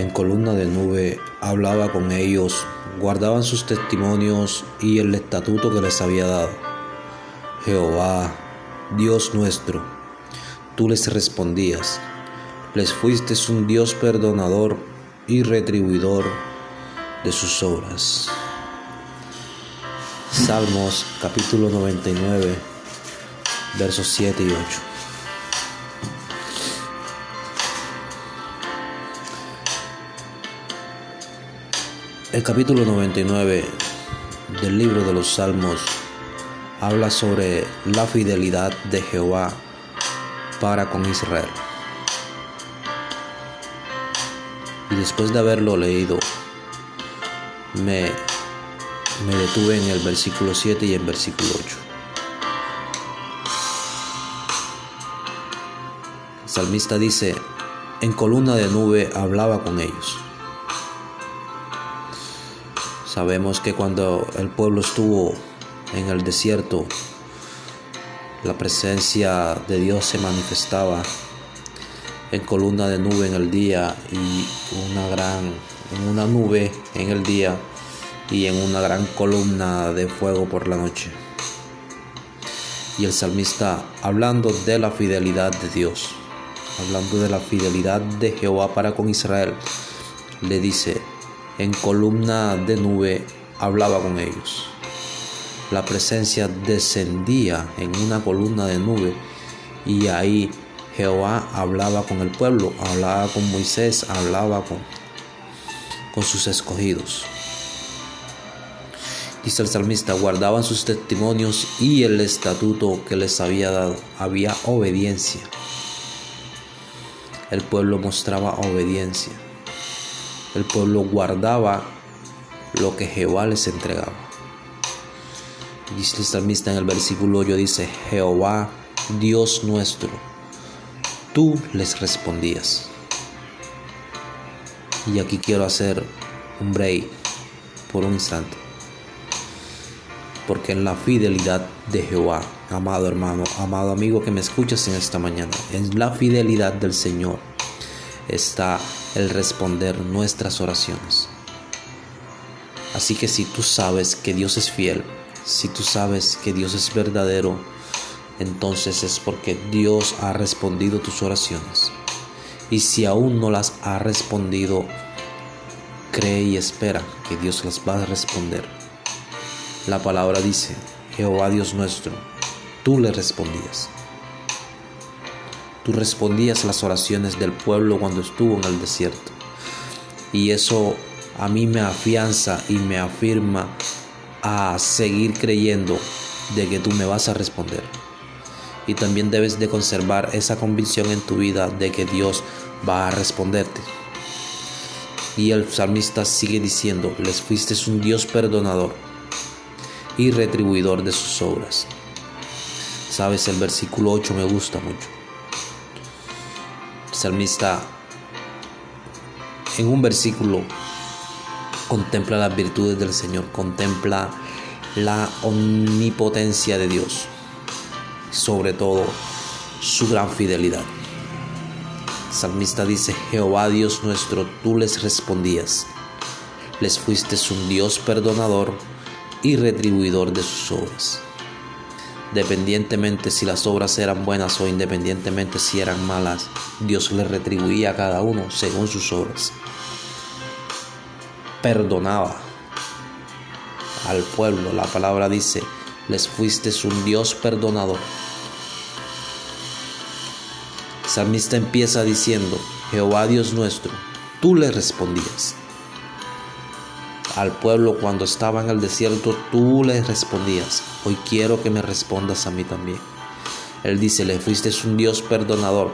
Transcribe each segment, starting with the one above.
en columna de nube, hablaba con ellos, guardaban sus testimonios y el estatuto que les había dado. Jehová, Dios nuestro, tú les respondías, les fuiste un Dios perdonador y retribuidor de sus obras. Salmos capítulo 99, versos 7 y 8. El capítulo 99 del libro de los Salmos habla sobre la fidelidad de Jehová para con Israel. Y después de haberlo leído, me, me detuve en el versículo 7 y en versículo 8. El salmista dice, en columna de nube hablaba con ellos. Sabemos que cuando el pueblo estuvo en el desierto, la presencia de Dios se manifestaba en columna de nube en el día y una gran una nube en el día y en una gran columna de fuego por la noche. Y el salmista hablando de la fidelidad de Dios, hablando de la fidelidad de Jehová para con Israel, le dice, en columna de nube hablaba con ellos. La presencia descendía en una columna de nube y ahí Jehová hablaba con el pueblo, hablaba con Moisés, hablaba con, con sus escogidos. Dice el salmista, guardaban sus testimonios y el estatuto que les había dado. Había obediencia. El pueblo mostraba obediencia el pueblo guardaba lo que Jehová les entregaba. Dice el salmista en el versículo 8, dice, Jehová, Dios nuestro, tú les respondías. Y aquí quiero hacer un break por un instante. Porque en la fidelidad de Jehová, amado hermano, amado amigo que me escuchas en esta mañana, en la fidelidad del Señor está el responder nuestras oraciones. Así que si tú sabes que Dios es fiel, si tú sabes que Dios es verdadero, entonces es porque Dios ha respondido tus oraciones. Y si aún no las ha respondido, cree y espera que Dios las va a responder. La palabra dice, Jehová Dios nuestro, tú le respondías. Tú respondías las oraciones del pueblo cuando estuvo en el desierto. Y eso a mí me afianza y me afirma a seguir creyendo de que tú me vas a responder. Y también debes de conservar esa convicción en tu vida de que Dios va a responderte. Y el salmista sigue diciendo, les fuiste un Dios perdonador y retribuidor de sus obras. Sabes, el versículo 8 me gusta mucho salmista en un versículo contempla las virtudes del Señor, contempla la omnipotencia de Dios, sobre todo su gran fidelidad. El salmista dice, Jehová Dios nuestro, tú les respondías, les fuiste un Dios perdonador y retribuidor de sus obras dependientemente si las obras eran buenas o independientemente si eran malas, Dios le retribuía a cada uno según sus obras. Perdonaba al pueblo, la palabra dice, les fuiste un Dios perdonador. salmista empieza diciendo, Jehová Dios nuestro, tú le respondías al pueblo cuando estaba en el desierto, tú le respondías. Hoy quiero que me respondas a mí también. Él dice, le fuiste un Dios perdonador.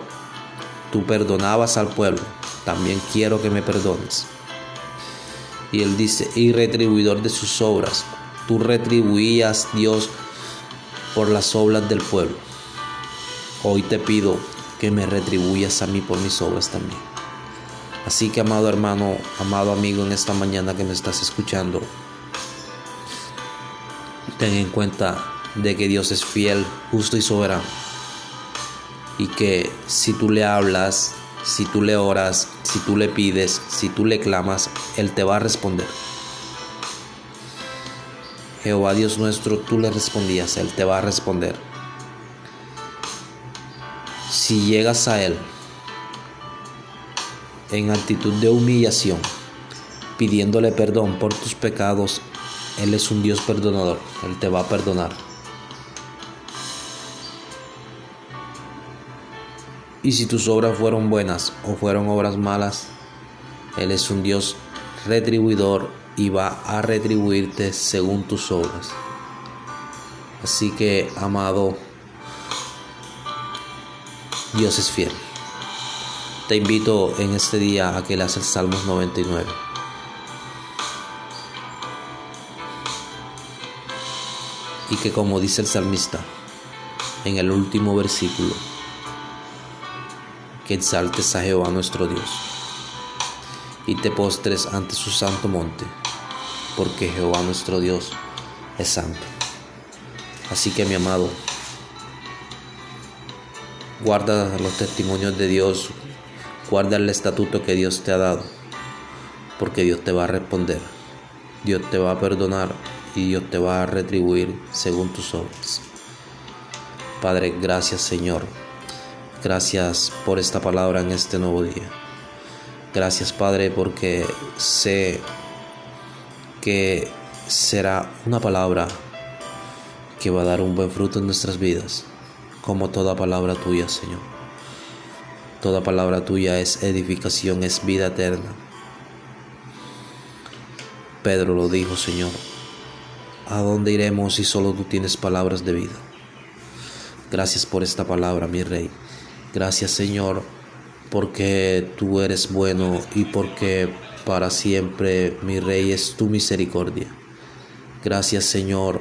Tú perdonabas al pueblo. También quiero que me perdones. Y él dice, y retribuidor de sus obras. Tú retribuías, Dios, por las obras del pueblo. Hoy te pido que me retribuyas a mí por mis obras también. Así que amado hermano, amado amigo en esta mañana que me estás escuchando, ten en cuenta de que Dios es fiel, justo y soberano. Y que si tú le hablas Si tú le oras, si tú le pides, si tú le clamas, Él te va a responder. Jehová Dios nuestro, tú le respondías, Él te va a responder. Si llegas a Él en actitud de humillación, pidiéndole perdón por tus pecados, Él es un Dios perdonador, Él te va a perdonar. Y si tus obras fueron buenas o fueron obras malas, Él es un Dios retribuidor y va a retribuirte según tus obras. Así que, amado, Dios es fiel. Te invito en este día a que leas el Salmos 99. Y que como dice el salmista en el último versículo, que exaltes a Jehová nuestro Dios y te postres ante su santo monte, porque Jehová nuestro Dios es santo. Así que mi amado, guarda los testimonios de Dios, guarda el estatuto que Dios te ha dado, porque Dios te va a responder, Dios te va a perdonar y Dios te va a retribuir según tus obras. Padre, gracias Señor Gracias por esta palabra en este nuevo día. Gracias Padre porque sé que será una palabra que va a dar un buen fruto en nuestras vidas, como toda palabra tuya, Señor. Toda palabra tuya es edificación, es vida eterna. Pedro lo dijo, Señor. ¿A dónde iremos si solo tú tienes palabras de vida? Gracias por esta palabra, mi Rey. Gracias Señor, porque tú eres bueno y porque para siempre, mi Rey, es tu misericordia. Gracias Señor,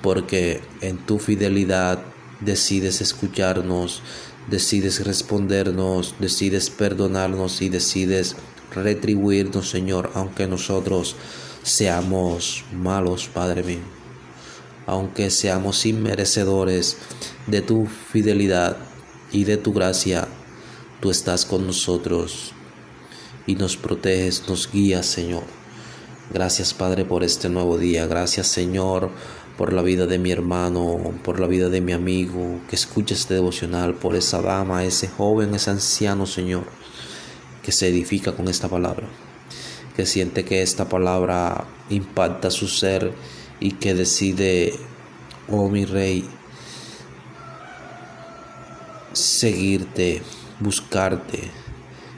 porque en tu fidelidad decides escucharnos, decides respondernos, decides perdonarnos y decides retribuirnos, Señor, aunque nosotros seamos malos, Padre mío. Aunque seamos inmerecedores de tu fidelidad, y de tu gracia, tú estás con nosotros y nos proteges, nos guías, Señor. Gracias, Padre, por este nuevo día. Gracias, Señor, por la vida de mi hermano, por la vida de mi amigo que escucha este devocional, por esa dama, ese joven, ese anciano, Señor, que se edifica con esta palabra, que siente que esta palabra impacta su ser y que decide, oh mi Rey, seguirte, buscarte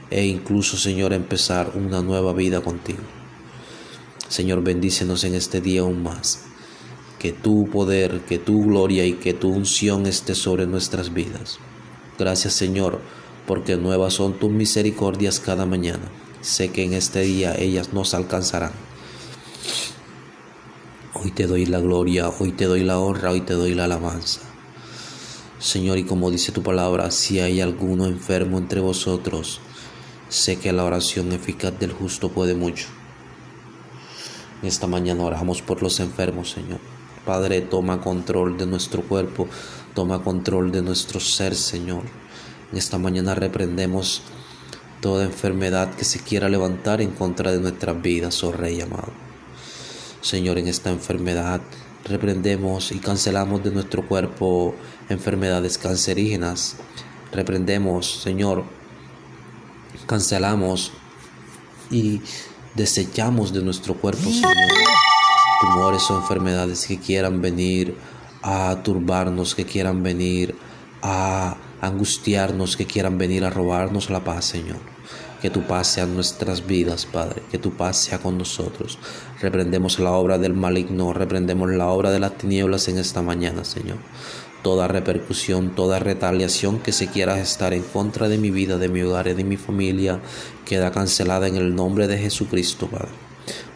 e incluso, Señor, empezar una nueva vida contigo. Señor, bendícenos en este día aún más. Que tu poder, que tu gloria y que tu unción esté sobre nuestras vidas. Gracias, Señor, porque nuevas son tus misericordias cada mañana. Sé que en este día ellas nos alcanzarán. Hoy te doy la gloria, hoy te doy la honra, hoy te doy la alabanza. Señor, y como dice tu palabra, si hay alguno enfermo entre vosotros, sé que la oración eficaz del justo puede mucho. Esta mañana oramos por los enfermos, Señor. Padre, toma control de nuestro cuerpo, toma control de nuestro ser, Señor. En esta mañana reprendemos toda enfermedad que se quiera levantar en contra de nuestras vidas, oh Rey amado. Señor, en esta enfermedad reprendemos y cancelamos de nuestro cuerpo enfermedades cancerígenas. Reprendemos, Señor, cancelamos y desechamos de nuestro cuerpo, Señor, tumores o enfermedades que quieran venir a turbarnos, que quieran venir a angustiarnos, que quieran venir a robarnos la paz, Señor. Que tu paz sea en nuestras vidas, Padre. Que tu paz sea con nosotros. Reprendemos la obra del maligno, reprendemos la obra de las tinieblas en esta mañana, Señor. Toda repercusión, toda retaliación que se quiera estar en contra de mi vida, de mi hogar y de mi familia, queda cancelada en el nombre de Jesucristo, Padre.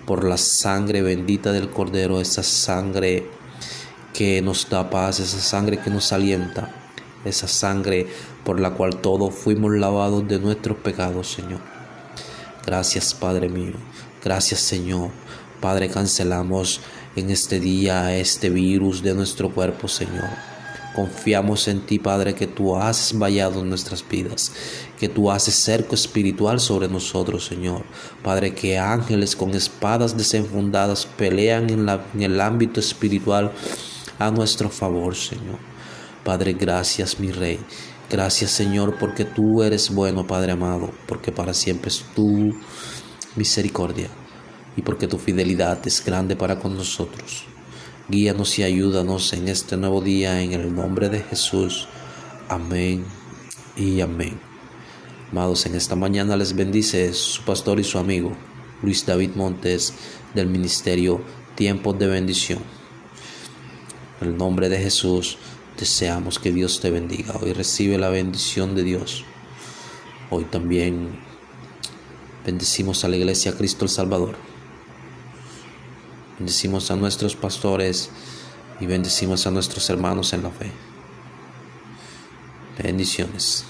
Por la sangre bendita del Cordero, esa sangre que nos da paz, esa sangre que nos alienta, esa sangre por la cual todos fuimos lavados de nuestros pecados, Señor. Gracias, Padre mío. Gracias, Señor. Padre, cancelamos en este día este virus de nuestro cuerpo, Señor. Confiamos en ti, Padre, que tú haces vallado nuestras vidas, que tú haces cerco espiritual sobre nosotros, Señor. Padre, que ángeles con espadas desenfundadas pelean en, en el ámbito espiritual a nuestro favor, Señor. Padre, gracias, mi Rey. Gracias, Señor, porque tú eres bueno, Padre amado, porque para siempre es tu misericordia y porque tu fidelidad es grande para con nosotros. Guíanos y ayúdanos en este nuevo día en el nombre de Jesús. Amén y amén. Amados, en esta mañana les bendice su pastor y su amigo Luis David Montes del Ministerio Tiempos de Bendición. En el nombre de Jesús deseamos que Dios te bendiga. Hoy recibe la bendición de Dios. Hoy también bendecimos a la Iglesia Cristo el Salvador. Bendecimos a nuestros pastores y bendecimos a nuestros hermanos en la fe. Bendiciones.